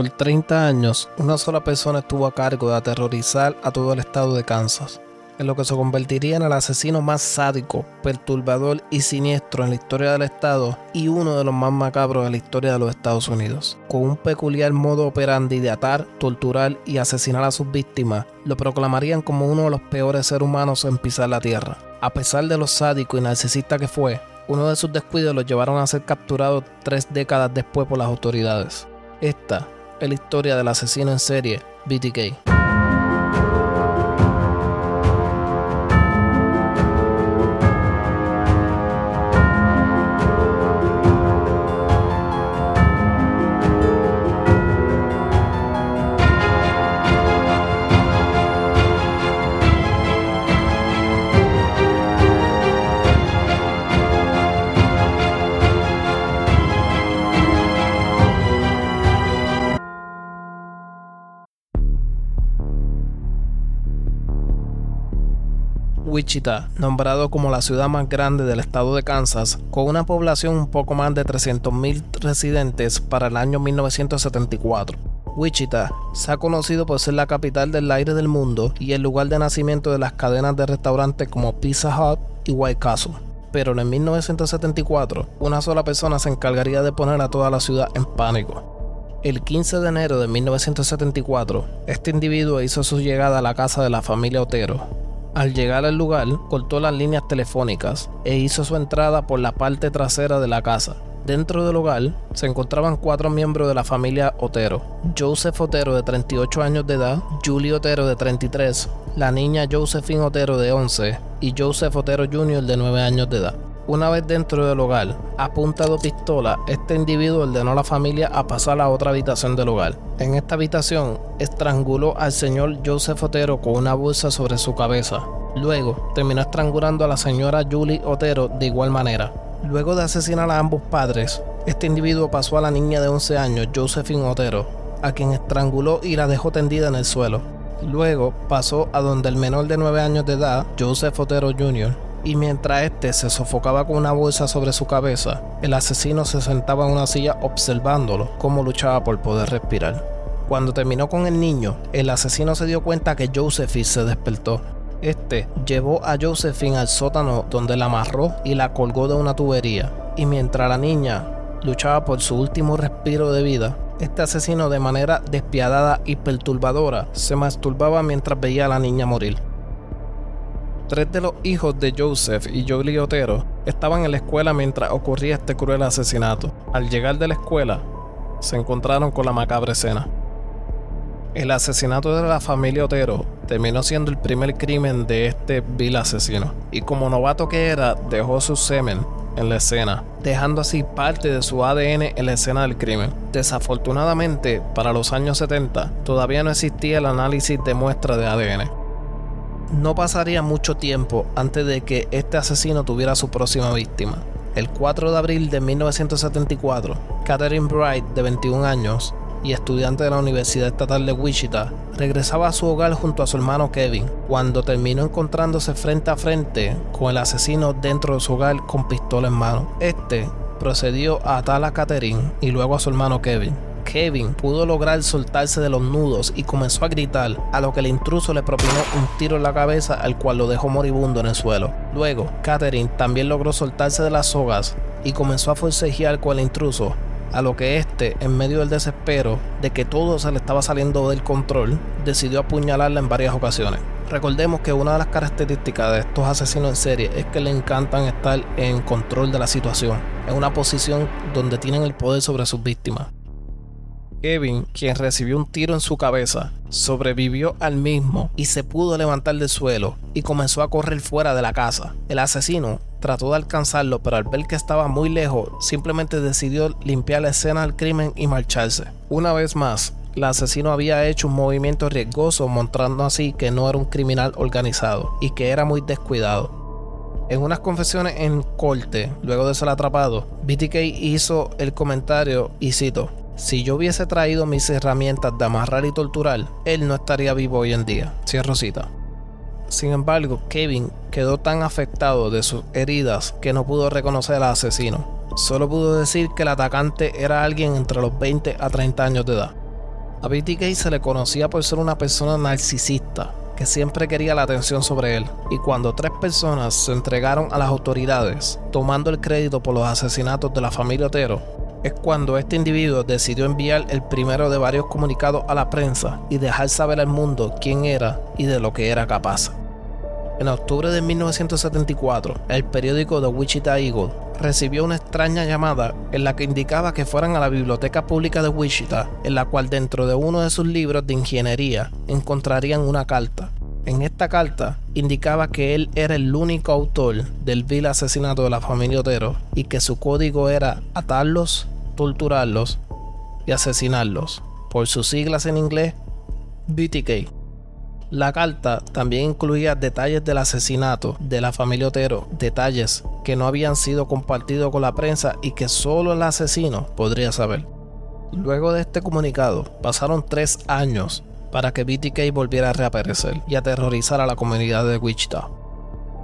Por 30 años, una sola persona estuvo a cargo de aterrorizar a todo el estado de Kansas, en lo que se convertiría en el asesino más sádico, perturbador y siniestro en la historia del estado y uno de los más macabros de la historia de los Estados Unidos. Con un peculiar modo operandi de atar, torturar y asesinar a sus víctimas, lo proclamarían como uno de los peores seres humanos en pisar la tierra. A pesar de lo sádico y narcisista que fue, uno de sus descuidos lo llevaron a ser capturado tres décadas después por las autoridades. Esta es la historia del asesino en serie, BTK. Wichita, nombrado como la ciudad más grande del estado de Kansas, con una población un poco más de 300.000 residentes para el año 1974. Wichita se ha conocido por ser la capital del aire del mundo y el lugar de nacimiento de las cadenas de restaurantes como Pizza Hut y White Castle. Pero en 1974, una sola persona se encargaría de poner a toda la ciudad en pánico. El 15 de enero de 1974, este individuo hizo su llegada a la casa de la familia Otero, al llegar al lugar, cortó las líneas telefónicas e hizo su entrada por la parte trasera de la casa. Dentro del hogar se encontraban cuatro miembros de la familia Otero. Joseph Otero de 38 años de edad, Julie Otero de 33, la niña Josephine Otero de 11 y Joseph Otero Jr. de 9 años de edad. Una vez dentro del hogar, a punta de pistola, este individuo ordenó a la familia a pasar a otra habitación del hogar. En esta habitación, estranguló al señor Joseph Otero con una bolsa sobre su cabeza. Luego, terminó estrangulando a la señora Julie Otero de igual manera. Luego de asesinar a ambos padres, este individuo pasó a la niña de 11 años, Josephine Otero, a quien estranguló y la dejó tendida en el suelo. Luego pasó a donde el menor de 9 años de edad, Joseph Otero Jr., y mientras este se sofocaba con una bolsa sobre su cabeza, el asesino se sentaba en una silla observándolo cómo luchaba por poder respirar. Cuando terminó con el niño, el asesino se dio cuenta que Josephine se despertó. Este llevó a Josephine al sótano donde la amarró y la colgó de una tubería. Y mientras la niña luchaba por su último respiro de vida, este asesino de manera despiadada y perturbadora se masturbaba mientras veía a la niña morir. Tres de los hijos de Joseph y Jolie Otero estaban en la escuela mientras ocurría este cruel asesinato. Al llegar de la escuela, se encontraron con la macabra escena. El asesinato de la familia Otero terminó siendo el primer crimen de este vil asesino, y como novato que era, dejó su semen en la escena, dejando así parte de su ADN en la escena del crimen. Desafortunadamente, para los años 70, todavía no existía el análisis de muestra de ADN no pasaría mucho tiempo antes de que este asesino tuviera su próxima víctima. El 4 de abril de 1974, Catherine Bright, de 21 años y estudiante de la Universidad Estatal de Wichita, regresaba a su hogar junto a su hermano Kevin, cuando terminó encontrándose frente a frente con el asesino dentro de su hogar con pistola en mano. Este procedió a atar a Catherine y luego a su hermano Kevin Kevin pudo lograr soltarse de los nudos y comenzó a gritar, a lo que el intruso le propinó un tiro en la cabeza al cual lo dejó moribundo en el suelo. Luego, Catherine también logró soltarse de las sogas y comenzó a forcejear con el intruso, a lo que éste, en medio del desespero de que todo se le estaba saliendo del control, decidió apuñalarla en varias ocasiones. Recordemos que una de las características de estos asesinos en serie es que le encantan estar en control de la situación, en una posición donde tienen el poder sobre sus víctimas. Kevin, quien recibió un tiro en su cabeza, sobrevivió al mismo y se pudo levantar del suelo y comenzó a correr fuera de la casa. El asesino trató de alcanzarlo, pero al ver que estaba muy lejos, simplemente decidió limpiar la escena del crimen y marcharse. Una vez más, el asesino había hecho un movimiento riesgoso, mostrando así que no era un criminal organizado y que era muy descuidado. En unas confesiones en corte, luego de ser atrapado, BTK hizo el comentario, y cito, si yo hubiese traído mis herramientas de amarrar y torturar, él no estaría vivo hoy en día. Cierro cita. Sin embargo, Kevin quedó tan afectado de sus heridas que no pudo reconocer al asesino. Solo pudo decir que el atacante era alguien entre los 20 a 30 años de edad. A BTK se le conocía por ser una persona narcisista, que siempre quería la atención sobre él, y cuando tres personas se entregaron a las autoridades, tomando el crédito por los asesinatos de la familia Otero, es cuando este individuo decidió enviar el primero de varios comunicados a la prensa y dejar saber al mundo quién era y de lo que era capaz. En octubre de 1974, el periódico The Wichita Eagle recibió una extraña llamada en la que indicaba que fueran a la biblioteca pública de Wichita, en la cual dentro de uno de sus libros de ingeniería encontrarían una carta. En esta carta indicaba que él era el único autor del vil asesinato de la familia Otero y que su código era atarlos, torturarlos y asesinarlos, por sus siglas en inglés BTK. La carta también incluía detalles del asesinato de la familia Otero, detalles que no habían sido compartidos con la prensa y que solo el asesino podría saber. Luego de este comunicado, pasaron tres años para que BTK volviera a reaparecer y aterrorizar a la comunidad de Wichita.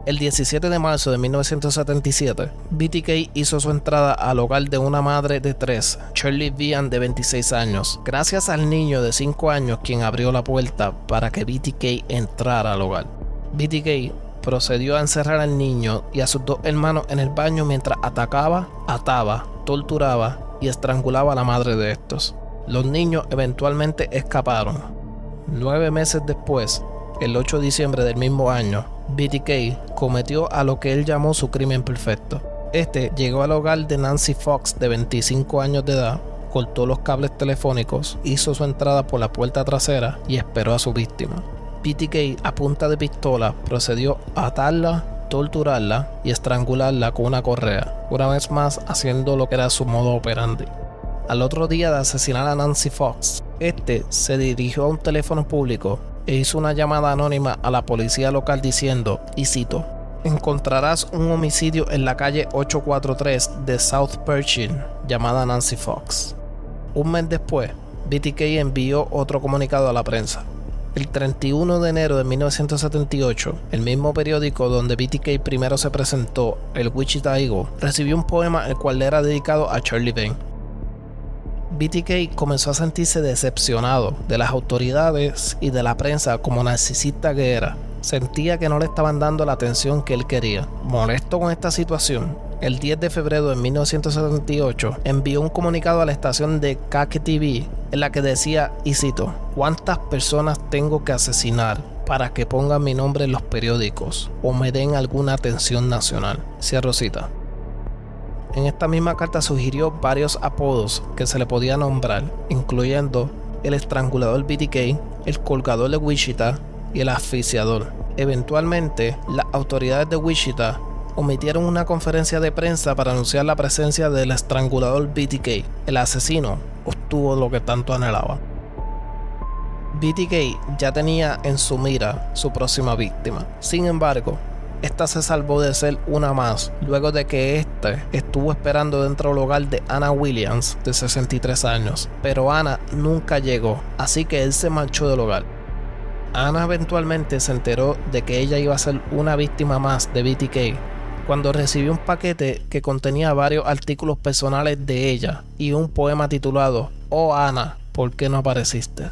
El 17 de marzo de 1977, BTK hizo su entrada al hogar de una madre de tres, Shirley Vian de 26 años, gracias al niño de 5 años quien abrió la puerta para que BTK entrara al hogar. BTK procedió a encerrar al niño y a sus dos hermanos en el baño mientras atacaba, ataba, torturaba y estrangulaba a la madre de estos. Los niños eventualmente escaparon. Nueve meses después, el 8 de diciembre del mismo año, BTK cometió a lo que él llamó su crimen perfecto. Este llegó al hogar de Nancy Fox de 25 años de edad, cortó los cables telefónicos, hizo su entrada por la puerta trasera y esperó a su víctima. BTK a punta de pistola procedió a atarla, torturarla y estrangularla con una correa, una vez más haciendo lo que era su modo operandi. Al otro día de asesinar a Nancy Fox, este se dirigió a un teléfono público e hizo una llamada anónima a la policía local diciendo, y cito, encontrarás un homicidio en la calle 843 de South Pershing llamada Nancy Fox. Un mes después, BTK envió otro comunicado a la prensa. El 31 de enero de 1978, el mismo periódico donde BTK primero se presentó, el Wichita Eagle, recibió un poema el cual le era dedicado a Charlie Bain. BTK comenzó a sentirse decepcionado de las autoridades y de la prensa como narcisista que era. Sentía que no le estaban dando la atención que él quería. Molesto con esta situación, el 10 de febrero de 1978 envió un comunicado a la estación de KKTV en la que decía, y cito, ¿cuántas personas tengo que asesinar para que pongan mi nombre en los periódicos o me den alguna atención nacional? Cierro cita. En esta misma carta sugirió varios apodos que se le podía nombrar, incluyendo el estrangulador BTK, el colgador de Wichita y el asfixiador. Eventualmente, las autoridades de Wichita omitieron una conferencia de prensa para anunciar la presencia del estrangulador BTK. El asesino obtuvo lo que tanto anhelaba. BTK ya tenía en su mira su próxima víctima. Sin embargo, esta se salvó de ser una más, luego de que éste estuvo esperando dentro del hogar de Anna Williams, de 63 años. Pero Anna nunca llegó, así que él se marchó del hogar. Anna eventualmente se enteró de que ella iba a ser una víctima más de BTK cuando recibió un paquete que contenía varios artículos personales de ella y un poema titulado Oh Ana, ¿por qué no apareciste?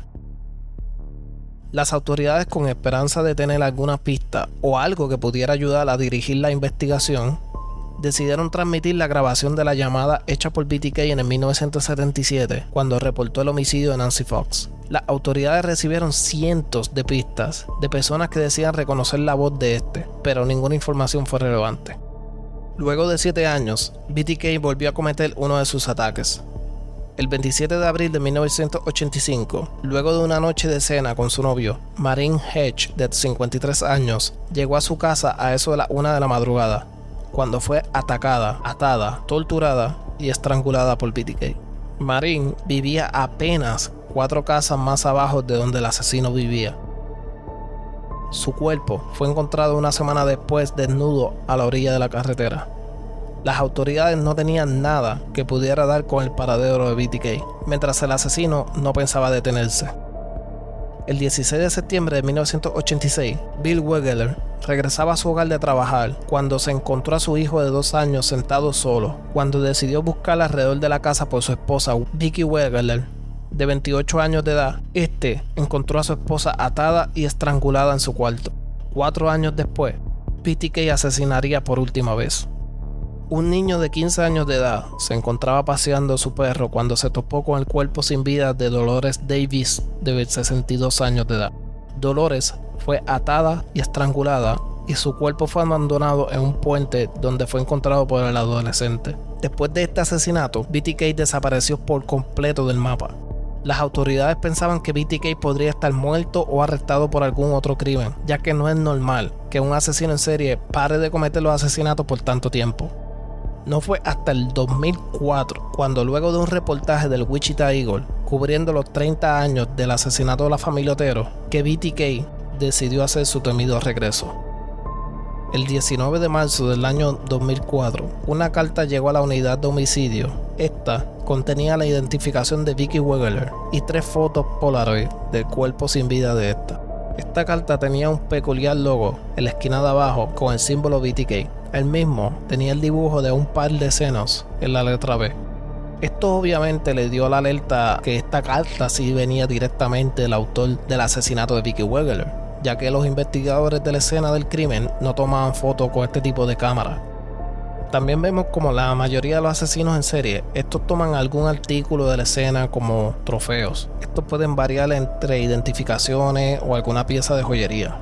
Las autoridades con esperanza de tener alguna pista o algo que pudiera ayudar a dirigir la investigación, decidieron transmitir la grabación de la llamada hecha por BTK en el 1977, cuando reportó el homicidio de Nancy Fox. Las autoridades recibieron cientos de pistas de personas que decían reconocer la voz de este, pero ninguna información fue relevante. Luego de siete años, BTK volvió a cometer uno de sus ataques, el 27 de abril de 1985, luego de una noche de cena con su novio, Marine Hedge, de 53 años, llegó a su casa a eso de la una de la madrugada, cuando fue atacada, atada, torturada y estrangulada por BTK. Marine vivía apenas cuatro casas más abajo de donde el asesino vivía. Su cuerpo fue encontrado una semana después desnudo a la orilla de la carretera. Las autoridades no tenían nada que pudiera dar con el paradero de BTK, mientras el asesino no pensaba detenerse. El 16 de septiembre de 1986, Bill Wegeler regresaba a su hogar de trabajar cuando se encontró a su hijo de dos años sentado solo. Cuando decidió buscar alrededor de la casa por su esposa, Vicky Wegeler, de 28 años de edad, este encontró a su esposa atada y estrangulada en su cuarto. Cuatro años después, BTK asesinaría por última vez. Un niño de 15 años de edad se encontraba paseando a su perro cuando se topó con el cuerpo sin vida de Dolores Davis, de 62 años de edad. Dolores fue atada y estrangulada y su cuerpo fue abandonado en un puente donde fue encontrado por el adolescente. Después de este asesinato, BTK desapareció por completo del mapa. Las autoridades pensaban que BTK podría estar muerto o arrestado por algún otro crimen, ya que no es normal que un asesino en serie pare de cometer los asesinatos por tanto tiempo. No fue hasta el 2004 cuando luego de un reportaje del Wichita Eagle cubriendo los 30 años del asesinato de la familia Otero que BTK decidió hacer su temido regreso. El 19 de marzo del año 2004, una carta llegó a la unidad de homicidio. Esta contenía la identificación de Vicky Wegeler y tres fotos Polaroid del cuerpo sin vida de esta. Esta carta tenía un peculiar logo en la esquina de abajo con el símbolo BTK. El mismo tenía el dibujo de un par de senos en la letra B. Esto obviamente le dio la alerta que esta carta sí venía directamente del autor del asesinato de Vicky Wegeler ya que los investigadores de la escena del crimen no tomaban fotos con este tipo de cámara. También vemos como la mayoría de los asesinos en serie, estos toman algún artículo de la escena como trofeos. Estos pueden variar entre identificaciones o alguna pieza de joyería.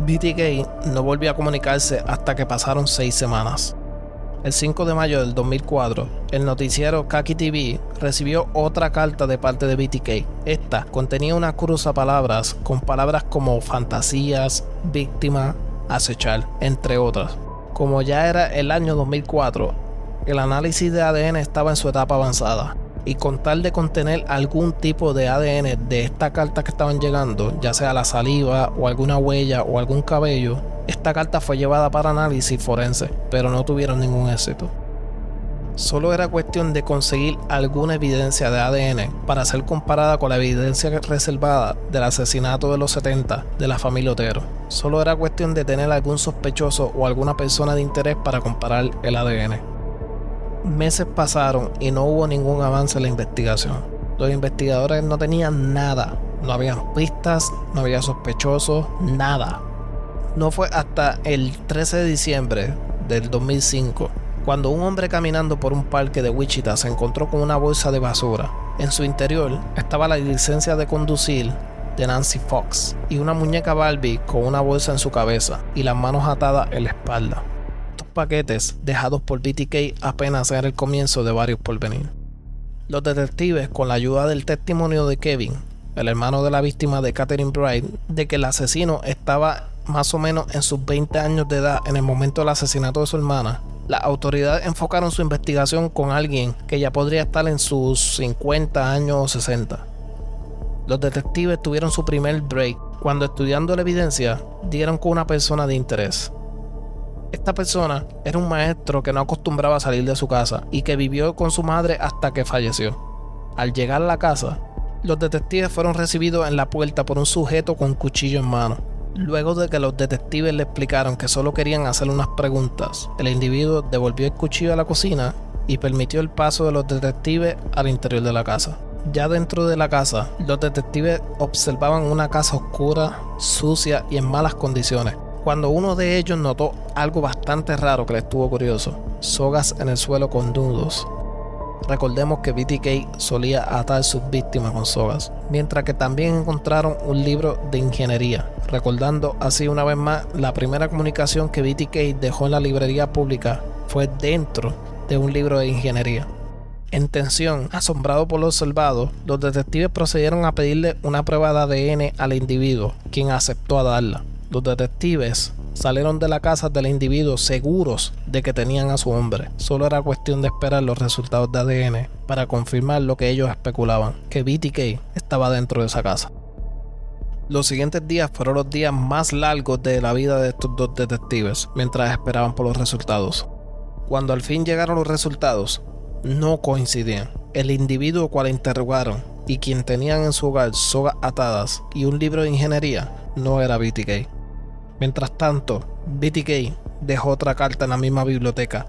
BTK no volvió a comunicarse hasta que pasaron seis semanas. El 5 de mayo del 2004, el noticiero Kaki TV recibió otra carta de parte de BTK. Esta contenía una cruza palabras con palabras como fantasías, víctima, acechar, entre otras. Como ya era el año 2004, el análisis de ADN estaba en su etapa avanzada y con tal de contener algún tipo de ADN de esta carta que estaban llegando, ya sea la saliva o alguna huella o algún cabello, esta carta fue llevada para análisis forense, pero no tuvieron ningún éxito. Solo era cuestión de conseguir alguna evidencia de ADN para ser comparada con la evidencia reservada del asesinato de los 70 de la familia Otero. Solo era cuestión de tener algún sospechoso o alguna persona de interés para comparar el ADN. Meses pasaron y no hubo ningún avance en la investigación. Los investigadores no tenían nada, no habían pistas, no había sospechosos, nada. No fue hasta el 13 de diciembre del 2005 cuando un hombre caminando por un parque de Wichita se encontró con una bolsa de basura. En su interior estaba la licencia de conducir de Nancy Fox y una muñeca Barbie con una bolsa en su cabeza y las manos atadas en la espalda. Paquetes dejados por BTK apenas eran el comienzo de varios por venir. Los detectives, con la ayuda del testimonio de Kevin, el hermano de la víctima de Catherine Bright, de que el asesino estaba más o menos en sus 20 años de edad en el momento del asesinato de su hermana, las autoridades enfocaron su investigación con alguien que ya podría estar en sus 50 años o 60. Los detectives tuvieron su primer break cuando estudiando la evidencia dieron con una persona de interés. Esta persona era un maestro que no acostumbraba a salir de su casa y que vivió con su madre hasta que falleció. Al llegar a la casa, los detectives fueron recibidos en la puerta por un sujeto con cuchillo en mano. Luego de que los detectives le explicaron que solo querían hacer unas preguntas, el individuo devolvió el cuchillo a la cocina y permitió el paso de los detectives al interior de la casa. Ya dentro de la casa, los detectives observaban una casa oscura, sucia y en malas condiciones. Cuando uno de ellos notó algo bastante raro que le estuvo curioso, sogas en el suelo con nudos, Recordemos que BTK solía atar sus víctimas con sogas, mientras que también encontraron un libro de ingeniería, recordando así una vez más la primera comunicación que BTK dejó en la librería pública fue dentro de un libro de ingeniería. En tensión, asombrado por lo observado, los detectives procedieron a pedirle una prueba de ADN al individuo, quien aceptó a darla. Los detectives salieron de la casa del individuo seguros de que tenían a su hombre. Solo era cuestión de esperar los resultados de ADN para confirmar lo que ellos especulaban, que BTK estaba dentro de esa casa. Los siguientes días fueron los días más largos de la vida de estos dos detectives mientras esperaban por los resultados. Cuando al fin llegaron los resultados, no coincidían. El individuo cual interrogaron y quien tenían en su hogar sogas atadas y un libro de ingeniería no era BTK. Mientras tanto, BTK dejó otra carta en la misma biblioteca.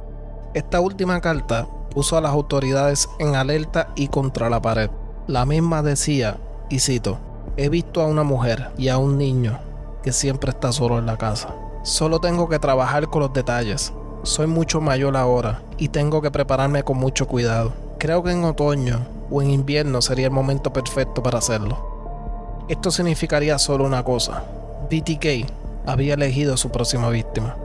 Esta última carta puso a las autoridades en alerta y contra la pared. La misma decía, y cito, he visto a una mujer y a un niño que siempre está solo en la casa. Solo tengo que trabajar con los detalles. Soy mucho mayor ahora y tengo que prepararme con mucho cuidado. Creo que en otoño o en invierno sería el momento perfecto para hacerlo. Esto significaría solo una cosa. BTK había elegido su próxima víctima.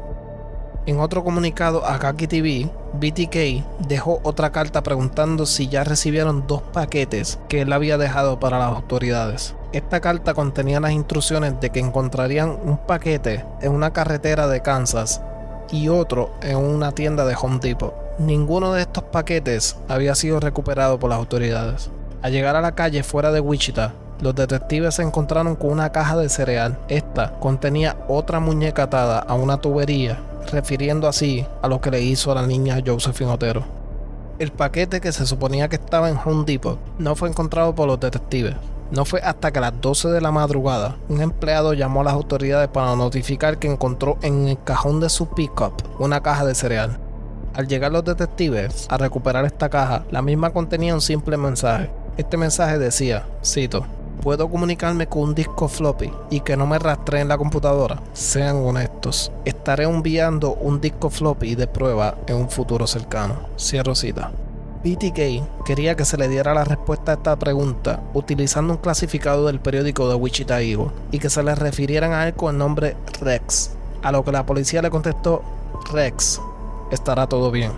En otro comunicado a Kaki TV, BTK dejó otra carta preguntando si ya recibieron dos paquetes que él había dejado para las autoridades. Esta carta contenía las instrucciones de que encontrarían un paquete en una carretera de Kansas y otro en una tienda de Home Depot. Ninguno de estos paquetes había sido recuperado por las autoridades. Al llegar a la calle fuera de Wichita, los detectives se encontraron con una caja de cereal. Esta contenía otra muñeca atada a una tubería, refiriendo así a lo que le hizo a la niña Josephine Otero. El paquete que se suponía que estaba en Home Depot no fue encontrado por los detectives. No fue hasta que a las 12 de la madrugada un empleado llamó a las autoridades para notificar que encontró en el cajón de su pickup una caja de cereal. Al llegar los detectives a recuperar esta caja, la misma contenía un simple mensaje. Este mensaje decía, cito, puedo comunicarme con un disco floppy y que no me rastreen la computadora. Sean honestos. Estaré enviando un disco floppy de prueba en un futuro cercano. Cierro cita. BTK quería que se le diera la respuesta a esta pregunta utilizando un clasificado del periódico de Wichita Eagle y que se le refirieran a él con el nombre Rex, a lo que la policía le contestó Rex, estará todo bien.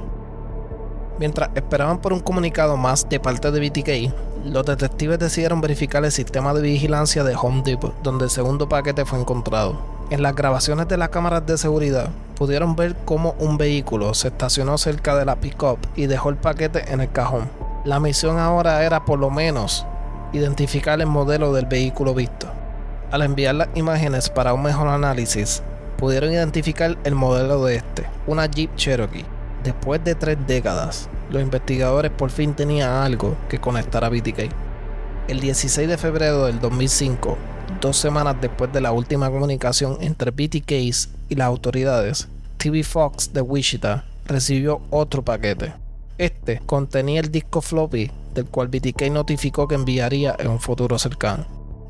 Mientras esperaban por un comunicado más de parte de BTK, los detectives decidieron verificar el sistema de vigilancia de Home Depot, donde el segundo paquete fue encontrado. En las grabaciones de las cámaras de seguridad, pudieron ver cómo un vehículo se estacionó cerca de la pickup y dejó el paquete en el cajón. La misión ahora era por lo menos identificar el modelo del vehículo visto. Al enviar las imágenes para un mejor análisis, pudieron identificar el modelo de este, una Jeep Cherokee. Después de tres décadas, los investigadores por fin tenían algo que conectar a BTK. El 16 de febrero del 2005, dos semanas después de la última comunicación entre BTK y las autoridades, TV Fox de Wichita recibió otro paquete. Este contenía el disco floppy del cual BTK notificó que enviaría en un futuro cercano.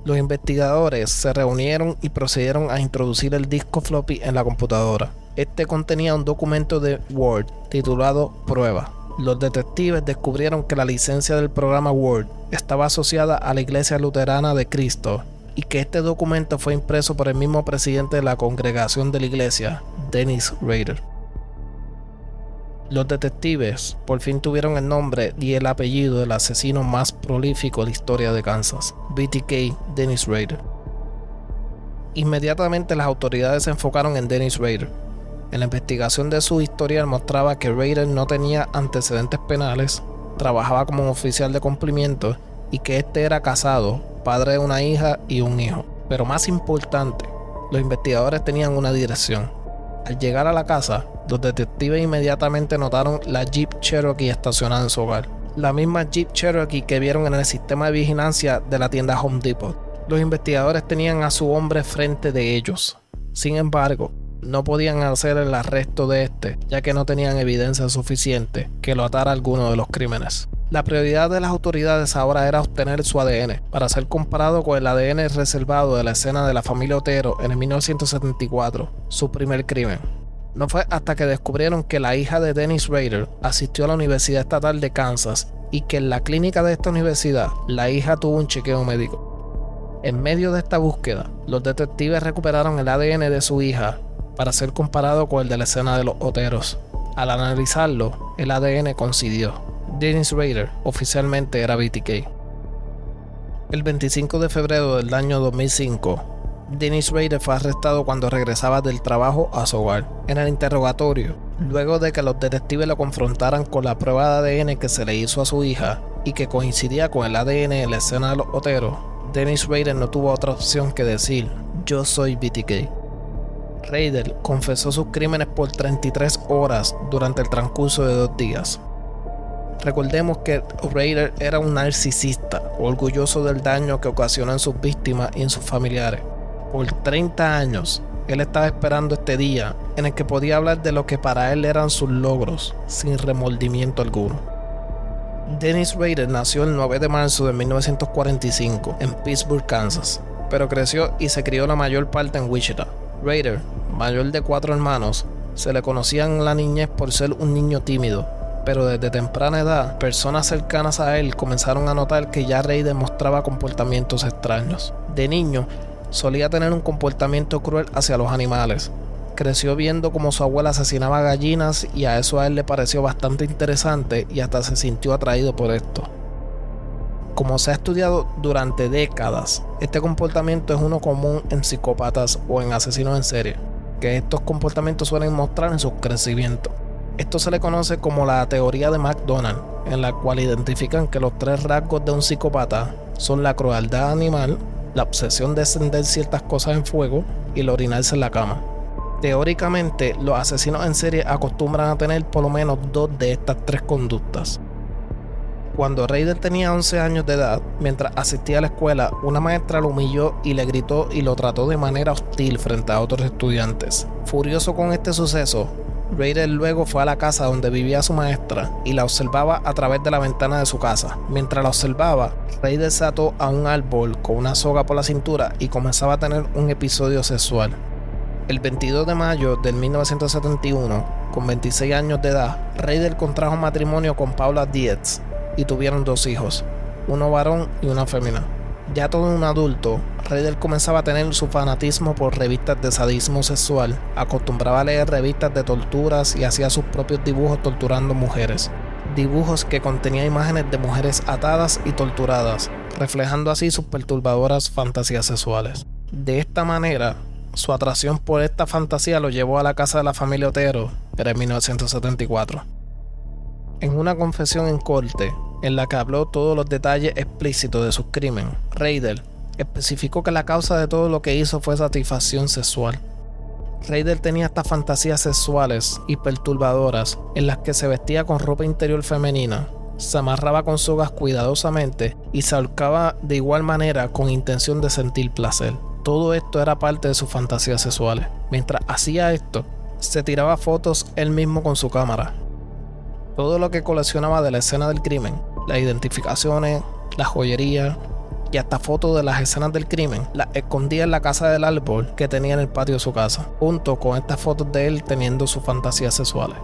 Los investigadores se reunieron y procedieron a introducir el disco floppy en la computadora. Este contenía un documento de Word titulado Prueba. Los detectives descubrieron que la licencia del programa Word estaba asociada a la Iglesia Luterana de Cristo y que este documento fue impreso por el mismo presidente de la congregación de la iglesia, Dennis Rader. Los detectives por fin tuvieron el nombre y el apellido del asesino más prolífico de la historia de Kansas, BTK Dennis Rader. Inmediatamente las autoridades se enfocaron en Dennis Rader. En la investigación de su historial mostraba que Rader no tenía antecedentes penales, trabajaba como oficial de cumplimiento y que este era casado padre de una hija y un hijo. Pero más importante, los investigadores tenían una dirección. Al llegar a la casa, los detectives inmediatamente notaron la Jeep Cherokee estacionada en su hogar. La misma Jeep Cherokee que vieron en el sistema de vigilancia de la tienda Home Depot. Los investigadores tenían a su hombre frente de ellos. Sin embargo, no podían hacer el arresto de este, ya que no tenían evidencia suficiente que lo atara a alguno de los crímenes. La prioridad de las autoridades ahora era obtener su ADN para ser comparado con el ADN reservado de la escena de la familia Otero en el 1974, su primer crimen. No fue hasta que descubrieron que la hija de Dennis Rader asistió a la Universidad Estatal de Kansas y que en la clínica de esta universidad la hija tuvo un chequeo médico. En medio de esta búsqueda, los detectives recuperaron el ADN de su hija para ser comparado con el de la escena de los Oteros. Al analizarlo, el ADN coincidió Dennis Rader oficialmente era BTK. El 25 de febrero del año 2005, Dennis Rader fue arrestado cuando regresaba del trabajo a su hogar. En el interrogatorio, luego de que los detectives lo confrontaran con la prueba de ADN que se le hizo a su hija y que coincidía con el ADN en la escena de los oteros, Dennis Rader no tuvo otra opción que decir, yo soy BTK. Rader confesó sus crímenes por 33 horas durante el transcurso de dos días. Recordemos que Raider era un narcisista, orgulloso del daño que ocasionó en sus víctimas y en sus familiares. Por 30 años, él estaba esperando este día en el que podía hablar de lo que para él eran sus logros, sin remordimiento alguno. Dennis Rader nació el 9 de marzo de 1945 en Pittsburgh, Kansas, pero creció y se crió la mayor parte en Wichita. Rader, mayor de cuatro hermanos, se le conocía en la niñez por ser un niño tímido, pero desde temprana edad, personas cercanas a él comenzaron a notar que ya Raider mostraba comportamientos extraños. De niño, solía tener un comportamiento cruel hacia los animales, creció viendo cómo su abuela asesinaba gallinas y a eso a él le pareció bastante interesante y hasta se sintió atraído por esto. Como se ha estudiado durante décadas, este comportamiento es uno común en psicópatas o en asesinos en serie, que estos comportamientos suelen mostrar en su crecimiento. Esto se le conoce como la teoría de McDonald, en la cual identifican que los tres rasgos de un psicópata son la crueldad animal, la obsesión de encender ciertas cosas en fuego y el orinarse en la cama. Teóricamente, los asesinos en serie acostumbran a tener por lo menos dos de estas tres conductas. Cuando Raider tenía 11 años de edad, mientras asistía a la escuela, una maestra lo humilló y le gritó y lo trató de manera hostil frente a otros estudiantes. Furioso con este suceso, Raider luego fue a la casa donde vivía su maestra y la observaba a través de la ventana de su casa. Mientras la observaba, Raider se ató a un árbol con una soga por la cintura y comenzaba a tener un episodio sexual. El 22 de mayo del 1971, con 26 años de edad, Raider contrajo matrimonio con Paula Dietz y tuvieron dos hijos, uno varón y una fémina. Ya todo un adulto, Raider comenzaba a tener su fanatismo por revistas de sadismo sexual, acostumbraba a leer revistas de torturas y hacía sus propios dibujos torturando mujeres. Dibujos que contenían imágenes de mujeres atadas y torturadas, reflejando así sus perturbadoras fantasías sexuales. De esta manera, su atracción por esta fantasía lo llevó a la casa de la familia Otero, en 1974. En una confesión en corte, en la que habló todos los detalles explícitos de sus crímenes, Raider especificó que la causa de todo lo que hizo fue satisfacción sexual. Raider tenía estas fantasías sexuales y perturbadoras en las que se vestía con ropa interior femenina, se amarraba con sogas cuidadosamente y se ahorcaba de igual manera con intención de sentir placer. Todo esto era parte de sus fantasías sexuales. Mientras hacía esto, se tiraba fotos él mismo con su cámara. Todo lo que coleccionaba de la escena del crimen, las identificaciones, la joyería y hasta fotos de las escenas del crimen, las escondía en la casa del árbol que tenía en el patio de su casa, junto con estas fotos de él teniendo sus fantasías sexuales.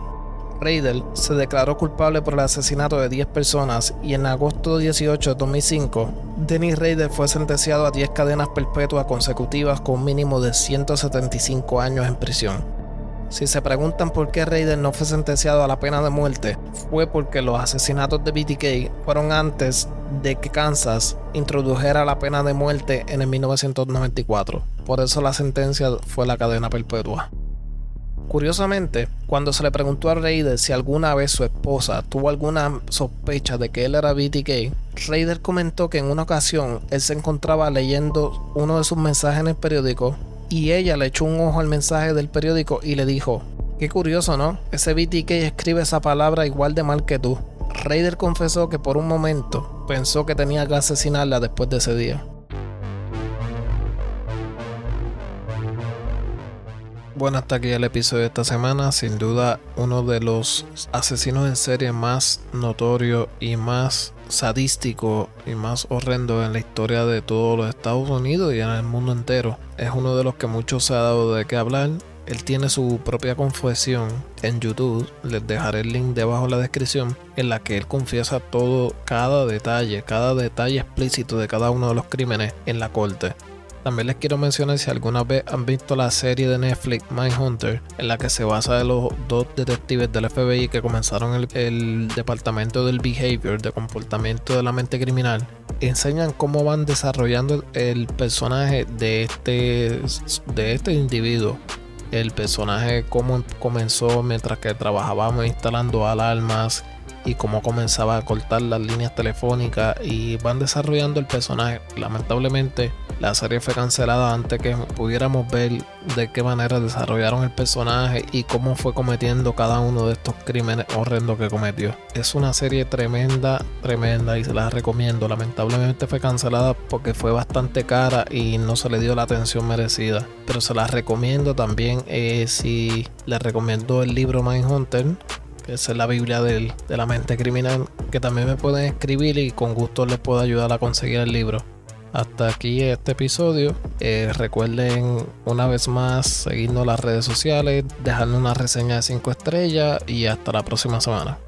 Reidel se declaró culpable por el asesinato de 10 personas y en agosto 18 de 2005, Dennis Reidel fue sentenciado a 10 cadenas perpetuas consecutivas con un mínimo de 175 años en prisión. Si se preguntan por qué Reidel no fue sentenciado a la pena de muerte, fue porque los asesinatos de BTK fueron antes de que Kansas introdujera la pena de muerte en el 1994. Por eso la sentencia fue la cadena perpetua. Curiosamente, cuando se le preguntó a Raider si alguna vez su esposa tuvo alguna sospecha de que él era BTK, Raider comentó que en una ocasión él se encontraba leyendo uno de sus mensajes en el periódico y ella le echó un ojo al mensaje del periódico y le dijo, qué curioso, ¿no? Ese BTK escribe esa palabra igual de mal que tú. Raider confesó que por un momento pensó que tenía que asesinarla después de ese día. Bueno, hasta aquí el episodio de esta semana. Sin duda, uno de los asesinos en serie más notorios y más sadístico y más horrendo en la historia de todos los Estados Unidos y en el mundo entero. Es uno de los que mucho se ha dado de qué hablar. Él tiene su propia confesión en YouTube, les dejaré el link debajo en la descripción, en la que él confiesa todo, cada detalle, cada detalle explícito de cada uno de los crímenes en la corte. También les quiero mencionar si alguna vez han visto la serie de Netflix Mindhunter, en la que se basa de los dos detectives del FBI que comenzaron el, departamento del behavior, de comportamiento de la mente criminal. Enseñan cómo van desarrollando el personaje de este, de este individuo el personaje cómo comenzó mientras que trabajábamos instalando alarmas y cómo comenzaba a cortar las líneas telefónicas y van desarrollando el personaje. Lamentablemente la serie fue cancelada antes que pudiéramos ver de qué manera desarrollaron el personaje y cómo fue cometiendo cada uno de estos crímenes horrendos que cometió. Es una serie tremenda, tremenda y se la recomiendo. Lamentablemente fue cancelada porque fue bastante cara y no se le dio la atención merecida. Pero se la recomiendo también eh, si les recomiendo el libro Mindhunter que es la Biblia de la mente criminal, que también me pueden escribir y con gusto les puedo ayudar a conseguir el libro. Hasta aquí este episodio. Eh, recuerden una vez más seguirnos en las redes sociales, dejarnos una reseña de 5 estrellas y hasta la próxima semana.